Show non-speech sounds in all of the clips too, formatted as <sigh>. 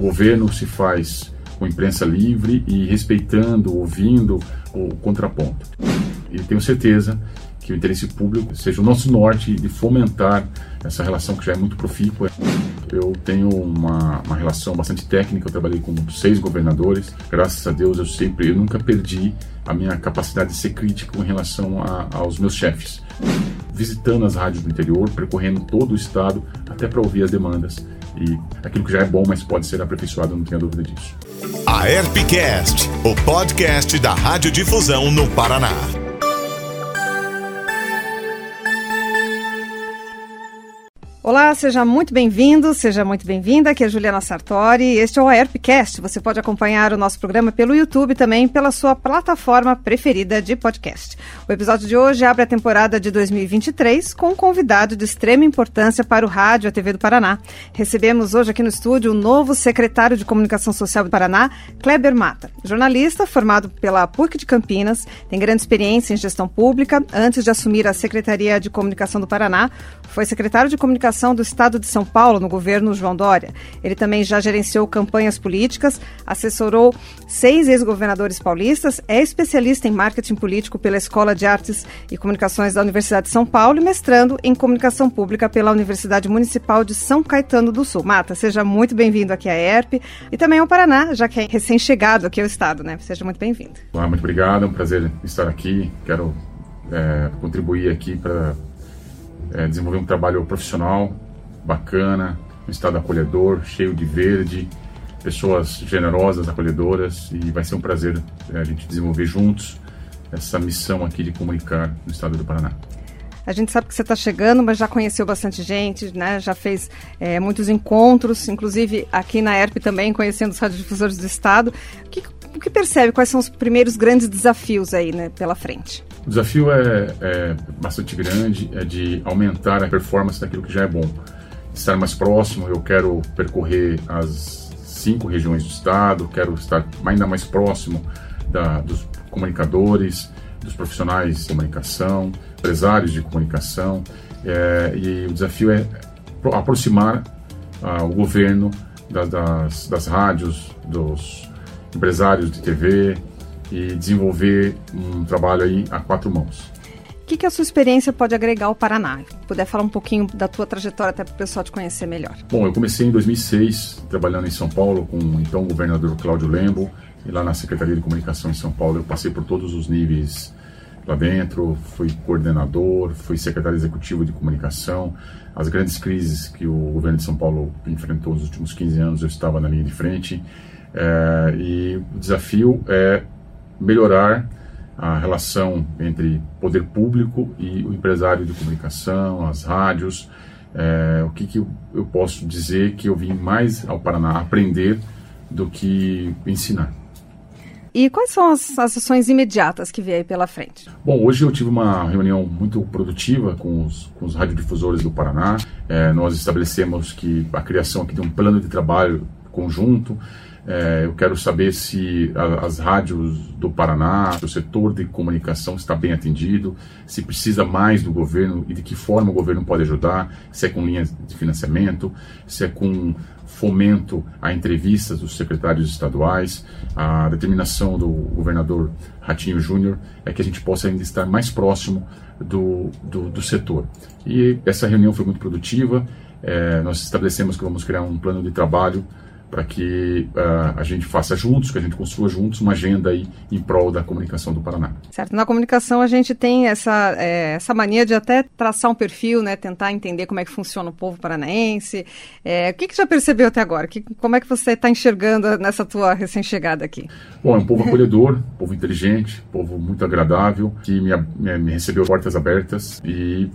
governo se faz com imprensa livre e respeitando, ouvindo o contraponto. E tenho certeza que o interesse público seja o nosso norte de fomentar essa relação que já é muito profícua. Eu tenho uma, uma relação bastante técnica, eu trabalhei com seis governadores, graças a Deus eu sempre, eu nunca perdi a minha capacidade de ser crítico em relação a, aos meus chefes. Visitando as rádios do interior, percorrendo todo o estado, até para ouvir as demandas. E aquilo que já é bom, mas pode ser aperfeiçoado, não tenha dúvida disso. A Herpcast, o podcast da Radiodifusão no Paraná. Olá, seja muito bem-vindo, seja muito bem-vinda. Aqui é Juliana Sartori. Este é o AERPcast. Você pode acompanhar o nosso programa pelo YouTube também pela sua plataforma preferida de podcast. O episódio de hoje abre a temporada de 2023 com um convidado de extrema importância para o rádio e a TV do Paraná. Recebemos hoje aqui no estúdio o novo secretário de Comunicação Social do Paraná, Kleber Mata. Jornalista formado pela PUC de Campinas, tem grande experiência em gestão pública. Antes de assumir a Secretaria de Comunicação do Paraná, foi secretário de Comunicação do Estado de São Paulo no governo João Dória. Ele também já gerenciou campanhas políticas, assessorou seis ex-governadores paulistas, é especialista em marketing político pela Escola de Artes e Comunicações da Universidade de São Paulo e mestrando em Comunicação Pública pela Universidade Municipal de São Caetano do Sul. Mata, seja muito bem-vindo aqui à ERP e também ao Paraná, já que é recém-chegado aqui ao Estado, né? Seja muito bem-vindo. muito obrigado, é um prazer estar aqui. Quero é, contribuir aqui para é, desenvolver um trabalho profissional bacana, um estado acolhedor, cheio de verde, pessoas generosas, acolhedoras e vai ser um prazer é, a gente desenvolver juntos essa missão aqui de comunicar no estado do Paraná. A gente sabe que você está chegando, mas já conheceu bastante gente, né? Já fez é, muitos encontros, inclusive aqui na ERP também, conhecendo os radiodifusores do Estado. O que, o que percebe? Quais são os primeiros grandes desafios aí né, pela frente? O desafio é, é bastante grande, é de aumentar a performance daquilo que já é bom. Estar mais próximo, eu quero percorrer as cinco regiões do estado, quero estar ainda mais próximo da, dos comunicadores, dos profissionais de comunicação, empresários de comunicação, é, e o desafio é aproximar ah, o governo da, das, das rádios, dos empresários de TV, e desenvolver um trabalho aí a quatro mãos. O que, que a sua experiência pode agregar ao Paraná? Se puder falar um pouquinho da tua trajetória até para o pessoal te conhecer melhor. Bom, eu comecei em 2006 trabalhando em São Paulo com o então governador Cláudio Lembo e lá na Secretaria de Comunicação em São Paulo eu passei por todos os níveis lá dentro, fui coordenador, fui secretário executivo de comunicação. As grandes crises que o governo de São Paulo enfrentou nos últimos 15 anos eu estava na linha de frente. É, e o desafio é melhorar a relação entre poder público e o empresário de comunicação, as rádios. É, o que, que eu posso dizer que eu vim mais ao Paraná aprender do que ensinar. E quais são as, as ações imediatas que vêm aí pela frente? Bom, hoje eu tive uma reunião muito produtiva com os, com os radiodifusores do Paraná. É, nós estabelecemos que a criação aqui de um plano de trabalho conjunto é, eu quero saber se a, as rádios do Paraná, o setor de comunicação está bem atendido, se precisa mais do governo e de que forma o governo pode ajudar, se é com linhas de financiamento, se é com fomento a entrevistas dos secretários estaduais. A determinação do governador Ratinho Júnior é que a gente possa ainda estar mais próximo do, do, do setor. E essa reunião foi muito produtiva. É, nós estabelecemos que vamos criar um plano de trabalho para que uh, a gente faça juntos, que a gente construa juntos uma agenda aí em prol da comunicação do Paraná. Certo. Na comunicação a gente tem essa, é, essa mania de até traçar um perfil, né, tentar entender como é que funciona o povo paranaense. É, o que, que já percebeu até agora? Que, como é que você está enxergando nessa tua recém-chegada aqui? Bom, é um povo <laughs> acolhedor, povo inteligente, povo muito agradável, que me, me, me recebeu portas abertas e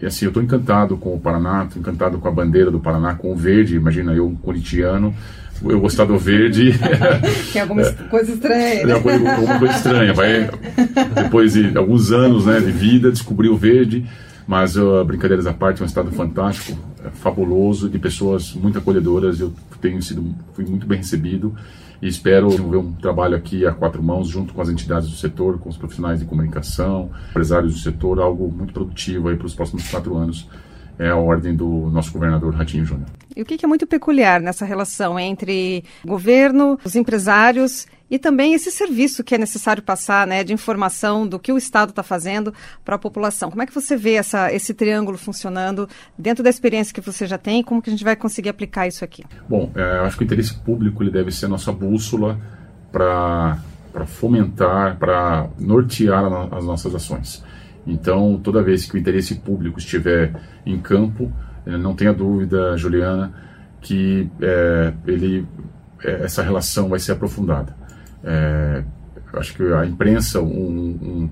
e assim, eu estou encantado com o Paraná, estou encantado com a bandeira do Paraná, com o verde. Imagina eu, um corintiano, eu gostar do verde. <laughs> Tem alguma é, coisa estranha. Né? Alguma, alguma coisa estranha. Vai, depois de alguns anos né, de vida, descobrir o verde. Mas, uh, brincadeiras à parte, é um estado fantástico, é fabuloso, de pessoas muito acolhedoras. Eu tenho sido, fui muito bem recebido e espero desenvolver um trabalho aqui a quatro mãos, junto com as entidades do setor, com os profissionais de comunicação, empresários do setor, algo muito produtivo aí para os próximos quatro anos. é a ordem do nosso governador Ratinho Júnior. E o que é muito peculiar nessa relação entre governo, os empresários e também esse serviço que é necessário passar, né, de informação do que o Estado está fazendo para a população. Como é que você vê essa, esse triângulo funcionando dentro da experiência que você já tem? Como que a gente vai conseguir aplicar isso aqui? Bom, é, eu acho que o interesse público ele deve ser a nossa bússola para fomentar, para nortear a, as nossas ações. Então, toda vez que o interesse público estiver em campo, eh, não tenha dúvida, Juliana, que é, ele, é, essa relação vai ser aprofundada. É, acho que a imprensa, um, um,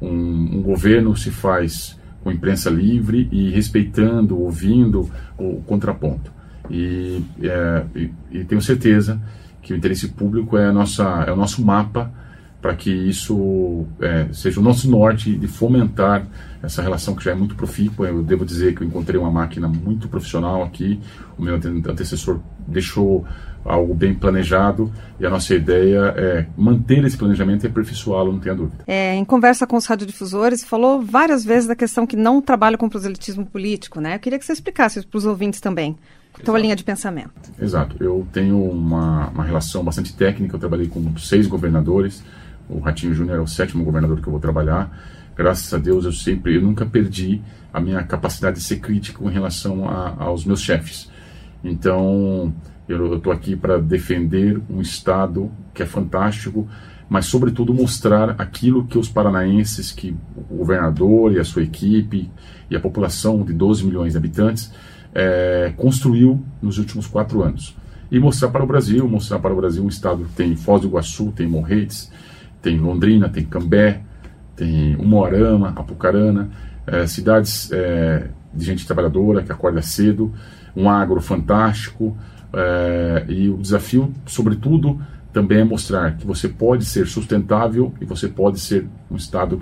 um, um, governo se faz com imprensa livre e respeitando, ouvindo o contraponto. E, é, e, e, tenho certeza que o interesse público é, nossa, é o nosso mapa para que isso é, seja o nosso norte de fomentar essa relação que já é muito profícua. Eu devo dizer que eu encontrei uma máquina muito profissional aqui, o meu antecessor deixou algo bem planejado e a nossa ideia é manter esse planejamento e aperfeiçoá-lo, não tenha dúvida. É, em conversa com os radiodifusores, falou várias vezes da questão que não trabalha com proselitismo político, né? Eu queria que você explicasse para os ouvintes também. Tua linha de pensamento. Exato. Eu tenho uma, uma relação bastante técnica. Eu trabalhei com seis governadores. O Ratinho Júnior é o sétimo governador que eu vou trabalhar. Graças a Deus eu sempre, eu nunca perdi a minha capacidade de ser crítico em relação a, aos meus chefes. Então, eu estou aqui para defender um Estado que é fantástico, mas, sobretudo, mostrar aquilo que os paranaenses, que o governador e a sua equipe e a população de 12 milhões de habitantes é, construiu nos últimos quatro anos. E mostrar para o Brasil, mostrar para o Brasil um Estado que tem Foz do Iguaçu, tem Morretes, tem Londrina, tem Cambé, tem Umuarama, Apucarana, é, cidades é, de gente trabalhadora que acorda cedo, um agro fantástico, é, e o desafio, sobretudo, também é mostrar que você pode ser sustentável e você pode ser um Estado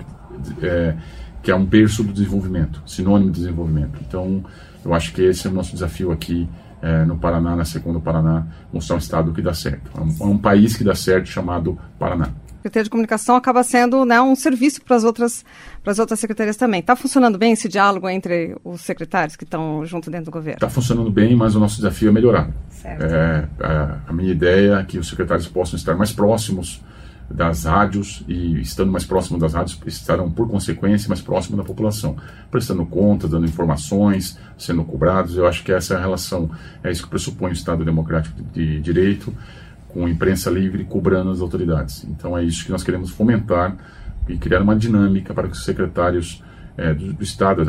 é, que é um berço do desenvolvimento, sinônimo de desenvolvimento. Então, eu acho que esse é o nosso desafio aqui é, no Paraná, na segunda Paraná, mostrar um Estado que dá certo. É um, é um país que dá certo chamado Paraná. Secretaria de Comunicação acaba sendo né, um serviço para as outras, outras secretarias também. Está funcionando bem esse diálogo entre os secretários que estão junto dentro do governo? Está funcionando bem, mas o nosso desafio é melhorar. É, a, a, minha ideia é que os secretários possam estar mais próximos das rádios e estando mais próximo das rádios estarão por consequência mais próximo da população, prestando contas, dando informações, sendo cobrados. Eu acho que essa é a relação, é isso que pressupõe o Estado democrático de direito com imprensa livre cobrando as autoridades. Então é isso que nós queremos fomentar e criar uma dinâmica para que os secretários é, do, do, Estado,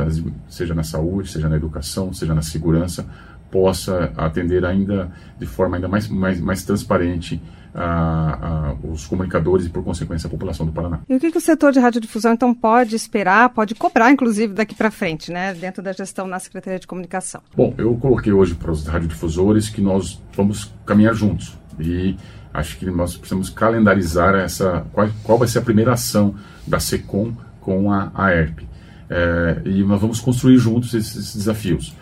seja na saúde, seja na educação, seja na segurança, possa atender ainda de forma ainda mais, mais, mais transparente a, a, os comunicadores e, por consequência, a população do Paraná. E o que, que o setor de radiodifusão, então, pode esperar, pode cobrar, inclusive, daqui para frente, né, dentro da gestão na Secretaria de Comunicação? Bom, eu coloquei hoje para os radiodifusores que nós vamos caminhar juntos. E acho que nós precisamos calendarizar essa qual, qual vai ser a primeira ação da SECOM com a, a ERP. É, e nós vamos construir juntos esses, esses desafios.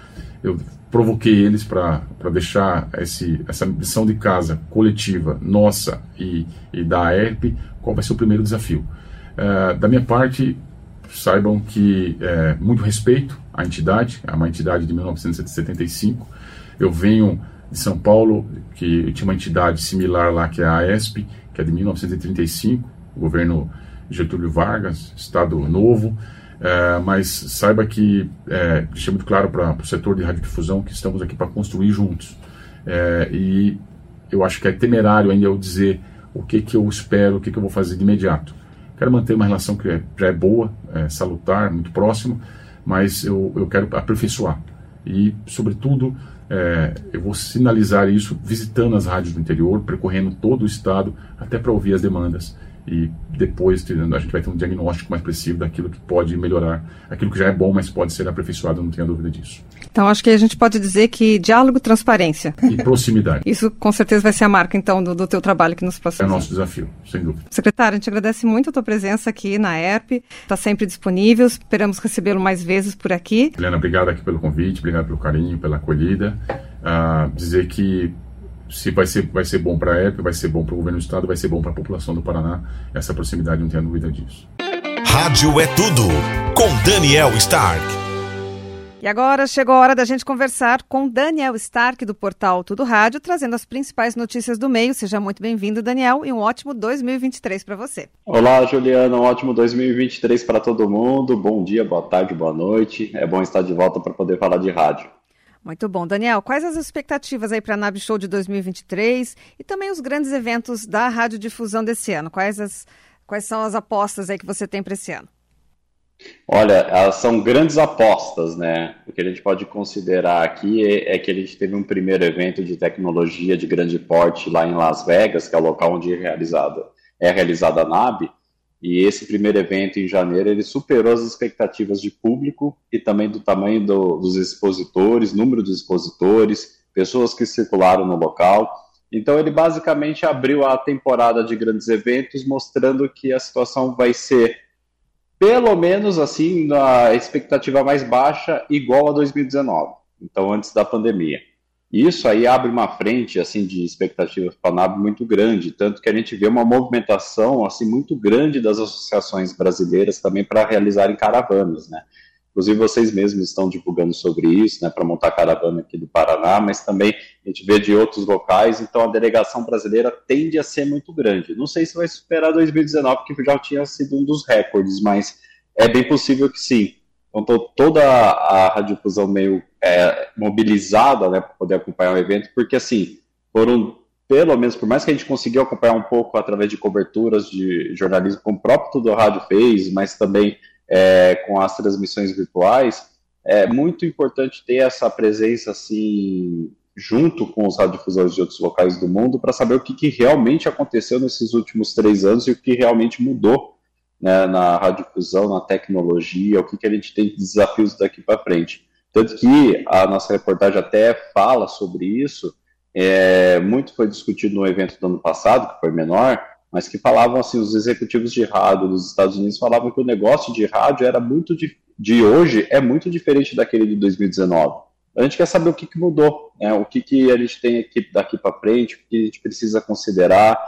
Eu provoquei eles para deixar esse, essa missão de casa coletiva nossa e, e da ERP, qual vai ser o primeiro desafio. É, da minha parte, saibam que é, muito respeito à entidade, é uma entidade de 1975. Eu venho de São Paulo, que tinha uma entidade similar lá, que é a AESP, que é de 1935, governo Getúlio Vargas, Estado Novo, é, mas saiba que é, deixei muito claro para o setor de radiodifusão que estamos aqui para construir juntos. É, e eu acho que é temerário ainda eu dizer o que, que eu espero, o que, que eu vou fazer de imediato. Quero manter uma relação que já é boa, é, salutar, muito próximo, mas eu, eu quero aperfeiçoar. E, sobretudo, é, eu vou sinalizar isso visitando as rádios do interior, percorrendo todo o estado, até para ouvir as demandas e depois a gente vai ter um diagnóstico mais preciso daquilo que pode melhorar, aquilo que já é bom, mas pode ser aperfeiçoado, não tenha dúvida disso. Então, acho que a gente pode dizer que diálogo, transparência. E proximidade. <laughs> Isso, com certeza, vai ser a marca, então, do, do teu trabalho aqui nos próximos É o nosso desafio, sem dúvida. Secretário, a gente agradece muito a tua presença aqui na ERP, está sempre disponível, esperamos recebê-lo mais vezes por aqui. Helena, obrigado aqui pelo convite, obrigado pelo carinho, pela acolhida. Uh, dizer que se vai ser, vai ser bom para a ERP, vai ser bom para o governo do estado, vai ser bom para a população do Paraná. Essa proximidade, não tenha dúvida disso. Rádio é tudo, com Daniel Stark. E agora chegou a hora da gente conversar com Daniel Stark, do portal Tudo Rádio, trazendo as principais notícias do meio. Seja muito bem-vindo, Daniel, e um ótimo 2023 para você. Olá, Juliana, um ótimo 2023 para todo mundo. Bom dia, boa tarde, boa noite. É bom estar de volta para poder falar de rádio. Muito bom. Daniel, quais as expectativas aí para a NAB Show de 2023 e também os grandes eventos da radiodifusão desse ano? Quais, as, quais são as apostas aí que você tem para esse ano? Olha, elas são grandes apostas, né? O que a gente pode considerar aqui é, é, que a gente teve um primeiro evento de tecnologia de grande porte lá em Las Vegas, que é o local onde é realizada, é realizada a NAB, e esse primeiro evento em janeiro ele superou as expectativas de público e também do tamanho do, dos expositores, número de expositores, pessoas que circularam no local. Então ele basicamente abriu a temporada de grandes eventos, mostrando que a situação vai ser pelo menos assim na expectativa mais baixa, igual a 2019. Então antes da pandemia. Isso aí abre uma frente assim de expectativas para a NAB muito grande, tanto que a gente vê uma movimentação assim muito grande das associações brasileiras também para realizarem caravanas, né? Inclusive vocês mesmos estão divulgando sobre isso, né, para montar caravana aqui do Paraná, mas também a gente vê de outros locais, então a delegação brasileira tende a ser muito grande. Não sei se vai superar 2019, que já tinha sido um dos recordes, mas é bem possível que sim. Então, toda a radiodifusão meio é, mobilizada né, para poder acompanhar o evento, porque assim, foram, pelo menos, por mais que a gente conseguiu acompanhar um pouco através de coberturas de jornalismo, como o próprio Tudo Rádio fez, mas também é, com as transmissões virtuais, é muito importante ter essa presença assim junto com os radiodifusores de outros locais do mundo para saber o que, que realmente aconteceu nesses últimos três anos e o que realmente mudou né, na radiodifusão, na tecnologia, o que, que a gente tem de desafios daqui para frente. Tanto que a nossa reportagem até fala sobre isso, é, muito foi discutido no evento do ano passado, que foi menor, mas que falavam assim, os executivos de rádio dos Estados Unidos falavam que o negócio de rádio era muito de, de hoje é muito diferente daquele de 2019. A gente quer saber o que, que mudou, né? o que, que a gente tem aqui daqui para frente, o que a gente precisa considerar,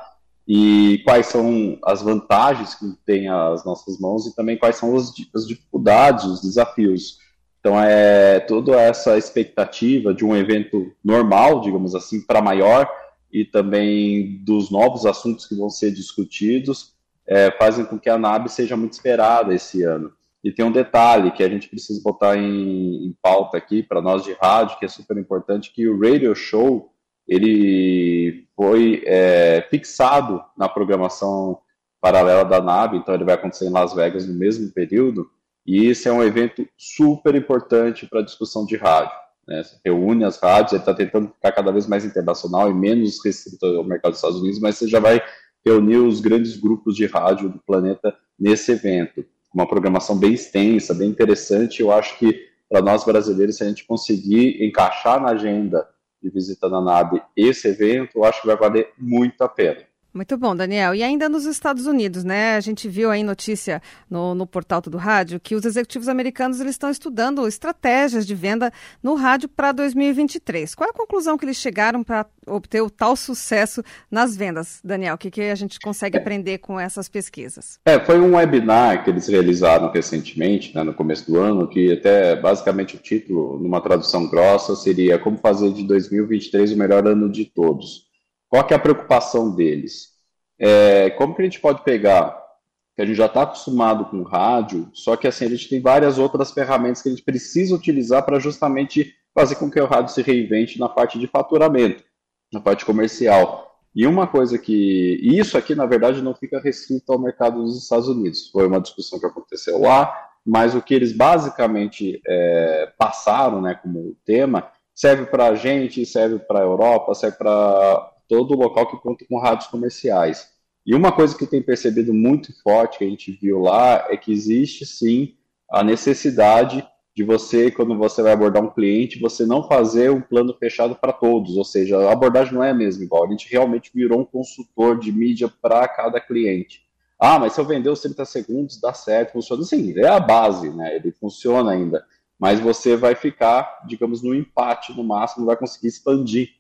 e quais são as vantagens que tem as nossas mãos e também quais são as, as dificuldades, os desafios. Então, é toda essa expectativa de um evento normal, digamos assim, para maior, e também dos novos assuntos que vão ser discutidos, é, fazem com que a NAB seja muito esperada esse ano. E tem um detalhe que a gente precisa botar em, em pauta aqui para nós de rádio, que é super importante, que o Radio Show ele foi é, fixado na programação paralela da NAB, então ele vai acontecer em Las Vegas no mesmo período, e esse é um evento super importante para a discussão de rádio. Né? Reúne as rádios, ele está tentando ficar cada vez mais internacional e menos restrito ao mercado dos Estados Unidos, mas você já vai reunir os grandes grupos de rádio do planeta nesse evento. Uma programação bem extensa, bem interessante. Eu acho que para nós brasileiros, se a gente conseguir encaixar na agenda de visita na nave esse evento, eu acho que vai valer muito a pena. Muito bom, Daniel. E ainda nos Estados Unidos, né? A gente viu aí notícia no, no portal do rádio que os executivos americanos eles estão estudando estratégias de venda no rádio para 2023. Qual é a conclusão que eles chegaram para obter o tal sucesso nas vendas, Daniel? O que, que a gente consegue é. aprender com essas pesquisas? É, foi um webinar que eles realizaram recentemente, né, no começo do ano, que até basicamente o título, numa tradução grossa, seria Como fazer de 2023 o melhor ano de todos. Qual que é a preocupação deles? É, como que a gente pode pegar que a gente já está acostumado com rádio, só que assim a gente tem várias outras ferramentas que a gente precisa utilizar para justamente fazer com que o rádio se reinvente na parte de faturamento, na parte comercial. E uma coisa que isso aqui na verdade não fica restrito ao mercado dos Estados Unidos. Foi uma discussão que aconteceu lá, mas o que eles basicamente é, passaram, né, como tema, serve para a gente, serve para a Europa, serve para todo local que conta com rádios comerciais. E uma coisa que tem percebido muito forte, que a gente viu lá, é que existe sim a necessidade de você, quando você vai abordar um cliente, você não fazer um plano fechado para todos, ou seja, a abordagem não é a mesma igual. A gente realmente virou um consultor de mídia para cada cliente. Ah, mas se eu vender os 30 segundos, dá certo, funciona. Sim, é a base, né? Ele funciona ainda. Mas você vai ficar, digamos, no empate no máximo, vai conseguir expandir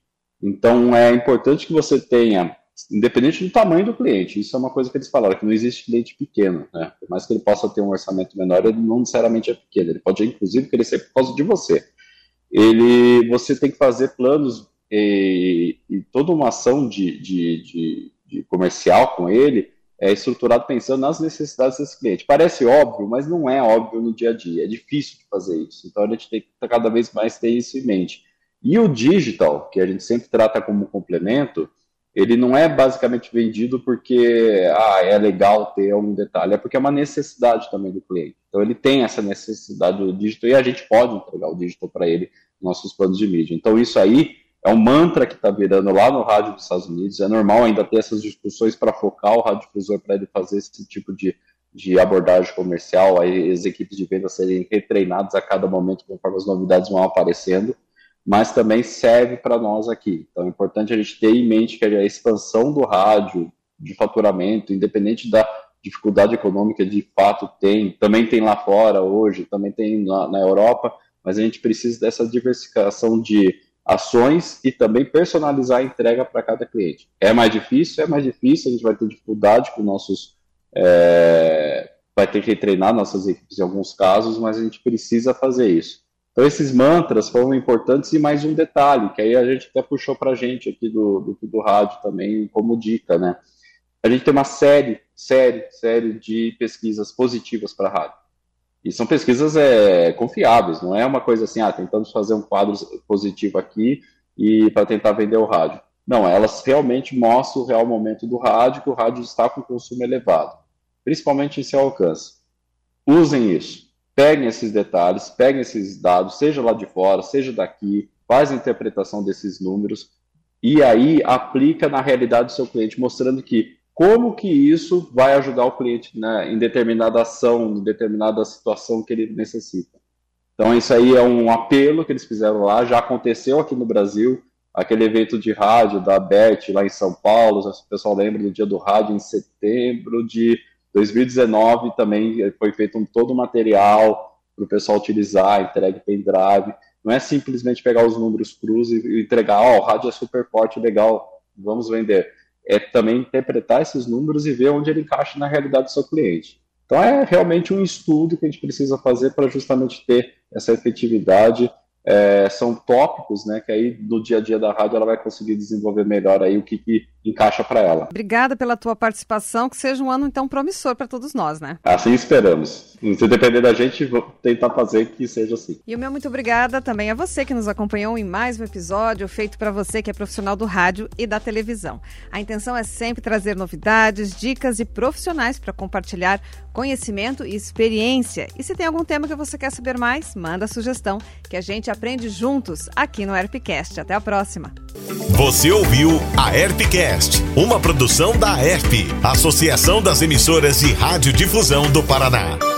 então, é importante que você tenha independente do tamanho do cliente. Isso é uma coisa que eles falaram, que não existe cliente pequeno, né? Por mais que ele possa ter um orçamento menor, ele não necessariamente é pequeno. Ele pode, inclusive, crescer por causa de você. Ele, você tem que fazer planos e, e toda uma ação de, de, de, de comercial com ele é estruturado pensando nas necessidades desse cliente. Parece óbvio, mas não é óbvio no dia a dia. É difícil de fazer isso. Então a gente tem que cada vez mais ter isso em mente. E o digital, que a gente sempre trata como complemento, ele não é basicamente vendido porque ah, é legal ter um detalhe, é porque é uma necessidade também do cliente. Então ele tem essa necessidade do digital e a gente pode entregar o digital para ele nos nossos planos de mídia. Então isso aí é um mantra que está virando lá no rádio dos Estados Unidos. É normal ainda ter essas discussões para focar o radiodifusor para ele fazer esse tipo de, de abordagem comercial, aí as equipes de venda serem retreinadas a cada momento conforme as novidades vão aparecendo, mas também serve para nós aqui. Então é importante a gente ter em mente que a expansão do rádio de faturamento, independente da dificuldade econômica de fato tem, também tem lá fora hoje, também tem na, na Europa, mas a gente precisa dessa diversificação de ações e também personalizar a entrega para cada cliente. É mais difícil? É mais difícil, a gente vai ter dificuldade com nossos. É, vai ter que treinar nossas equipes em alguns casos, mas a gente precisa fazer isso. Então, esses mantras foram importantes e mais um detalhe, que aí a gente até puxou para a gente aqui do, do, do rádio também como dica, né? A gente tem uma série, série, série de pesquisas positivas para rádio. E são pesquisas é, confiáveis, não é uma coisa assim, ah, tentamos fazer um quadro positivo aqui e para tentar vender o rádio. Não, elas realmente mostram o real momento do rádio, que o rádio está com consumo elevado, principalmente em seu alcance. Usem isso. Peguem esses detalhes, peguem esses dados, seja lá de fora, seja daqui, faz a interpretação desses números e aí aplica na realidade do seu cliente, mostrando que como que isso vai ajudar o cliente né, em determinada ação, em determinada situação que ele necessita. Então, isso aí é um apelo que eles fizeram lá, já aconteceu aqui no Brasil, aquele evento de rádio da BERT lá em São Paulo, o pessoal lembra do dia do rádio em setembro de 2019, também foi feito um, todo o material para o pessoal utilizar, entregue pendrive. Não é simplesmente pegar os números cruz e entregar, ó, oh, o rádio é super forte, legal, vamos vender é também interpretar esses números e ver onde ele encaixa na realidade do seu cliente. Então é realmente um estudo que a gente precisa fazer para justamente ter essa efetividade é, são tópicos, né, que aí no dia a dia da rádio ela vai conseguir desenvolver melhor aí o que, que encaixa para ela. Obrigada pela tua participação, que seja um ano então promissor para todos nós, né? Assim esperamos. Se depender da gente, vou tentar fazer que seja assim. E o meu muito obrigada também a você que nos acompanhou em mais um episódio feito para você que é profissional do rádio e da televisão. A intenção é sempre trazer novidades, dicas e profissionais para compartilhar conhecimento e experiência. E se tem algum tema que você quer saber mais, manda sugestão que a gente aprende juntos aqui no Herpcast. Até a próxima. Você ouviu a Herpcast, uma produção da Herp, Associação das Emissoras de Radiodifusão do Paraná.